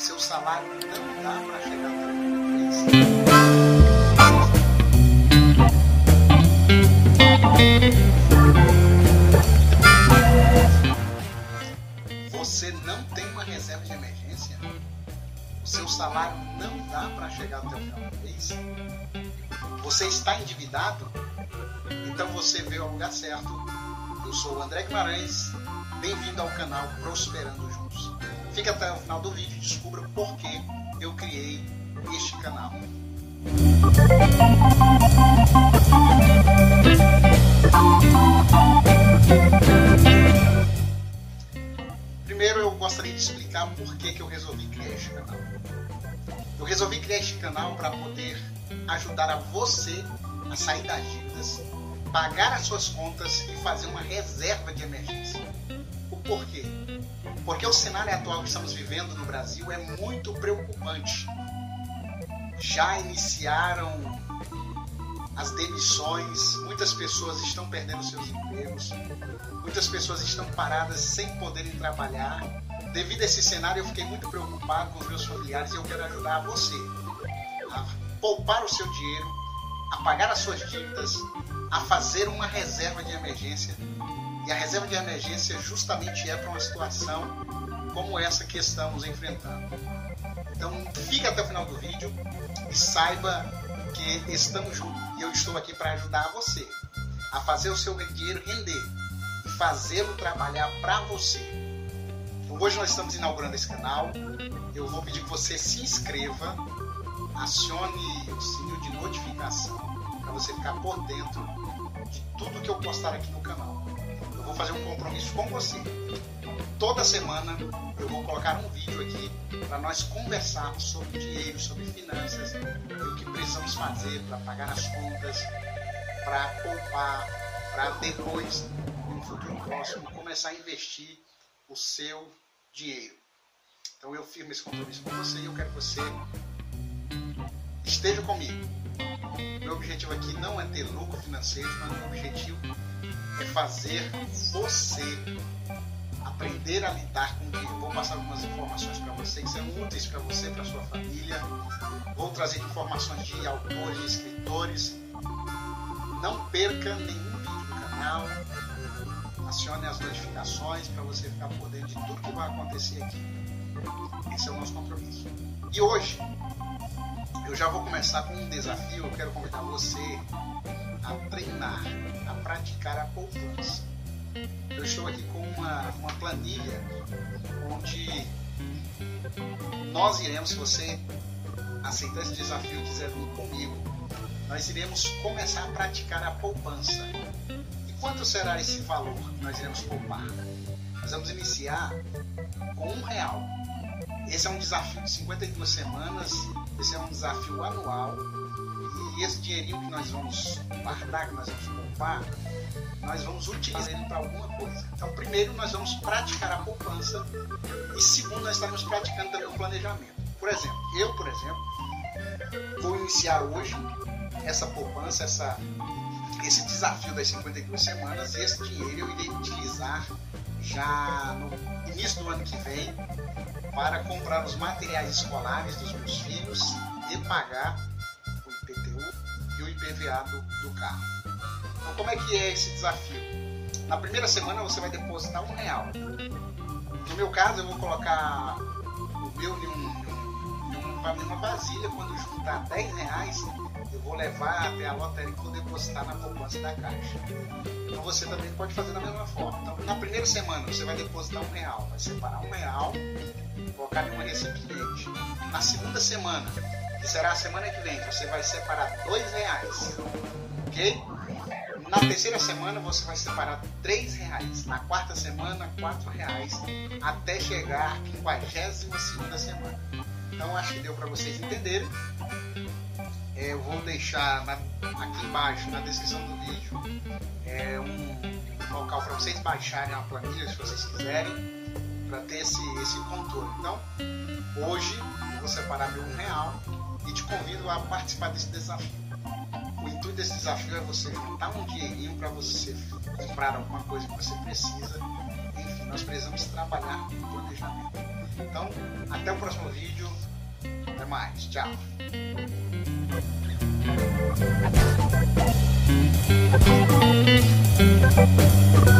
seu salário não dá para chegar até o. Você não tem uma reserva de emergência? O seu salário não dá para chegar até o final do mês? Você está endividado? Então você veio ao lugar certo. Eu sou o André Guimarães. Bem-vindo ao canal Prosperando Juntos. Fique até o final do vídeo e descubra por que eu criei este canal. Primeiro eu gostaria de explicar por que, que eu resolvi criar este canal. Eu resolvi criar este canal para poder ajudar a você a sair das dívidas, pagar as suas contas e fazer uma reserva de emergência. O porquê? Porque o cenário atual que estamos vivendo no Brasil é muito preocupante. Já iniciaram as demissões, muitas pessoas estão perdendo seus empregos, muitas pessoas estão paradas sem poderem trabalhar. Devido a esse cenário, eu fiquei muito preocupado com os meus familiares e eu quero ajudar você a poupar o seu dinheiro, a pagar as suas dívidas, a fazer uma reserva de emergência. E a reserva de emergência justamente é para uma situação como essa que estamos enfrentando. Então, fique até o final do vídeo e saiba que estamos juntos e eu estou aqui para ajudar você a fazer o seu dinheiro render e fazê-lo trabalhar para você. Então, hoje nós estamos inaugurando esse canal. Eu vou pedir que você se inscreva, acione o sininho de notificação para você ficar por dentro de tudo que eu postar aqui no canal. Vou fazer um compromisso com você. Toda semana eu vou colocar um vídeo aqui para nós conversarmos sobre dinheiro, sobre finanças o que precisamos fazer para pagar as contas, para poupar, para depois, no futuro próximo, começar a investir o seu dinheiro. Então eu firmo esse compromisso com você e eu quero que você esteja comigo. Meu objetivo aqui não é ter lucro financeiro, mas meu objetivo é fazer você aprender a lidar com o dinheiro. Vou passar algumas informações para você que são úteis para você, para sua família. Vou trazer informações de autores, escritores. Não perca nenhum vídeo do canal. Acione as notificações para você ficar por dentro de tudo que vai acontecer aqui. Esse é o nosso compromisso. E hoje eu já vou começar com um desafio. Eu quero convidar você a treinar, a praticar a poupança. Eu estou aqui com uma, uma planilha onde nós iremos, se você aceitar esse desafio quiser vir comigo, nós iremos começar a praticar a poupança. E quanto será esse valor que nós iremos poupar? Nós vamos iniciar com. Esse é um desafio de 52 semanas, esse é um desafio anual. E esse dinheirinho que nós vamos guardar, que nós vamos poupar, nós vamos utilizar ele para alguma coisa. Então, primeiro, nós vamos praticar a poupança e segundo, nós estaremos praticando também o planejamento. Por exemplo, eu, por exemplo, vou iniciar hoje essa poupança, essa, esse desafio das 52 semanas e esse dinheiro eu irei utilizar já no início ano que vem para comprar os materiais escolares dos meus filhos e pagar o IPTU e o IPVA do, do carro. Então, como é que é esse desafio? Na primeira semana você vai depositar um real. No meu caso, eu vou colocar o meu em, um, em uma vasilha. Quando juntar 10 reais, eu vou levar até a lotérica e vou depositar na poupança da caixa. Então você também pode fazer da mesma forma. Então, na primeira semana você vai depositar um real, vai separar um real, colocar em uma recipiente. Na segunda semana, que será a semana que vem, você vai separar dois reais, ok? Na terceira semana você vai separar três reais. Na quarta semana, quatro reais, até chegar à 52 segunda semana. Então acho que deu para vocês entenderem. É, eu vou deixar na, aqui embaixo na descrição do vídeo é, um local para vocês baixarem a planilha se vocês quiserem para ter esse, esse controle. Então, hoje eu vou separar meu um real e te convido a participar desse desafio. O intuito desse desafio é você juntar um dinheirinho para você comprar alguma coisa que você precisa, enfim, Nós precisamos trabalhar com planejamento. Então, até o próximo vídeo. Mais. Tchau.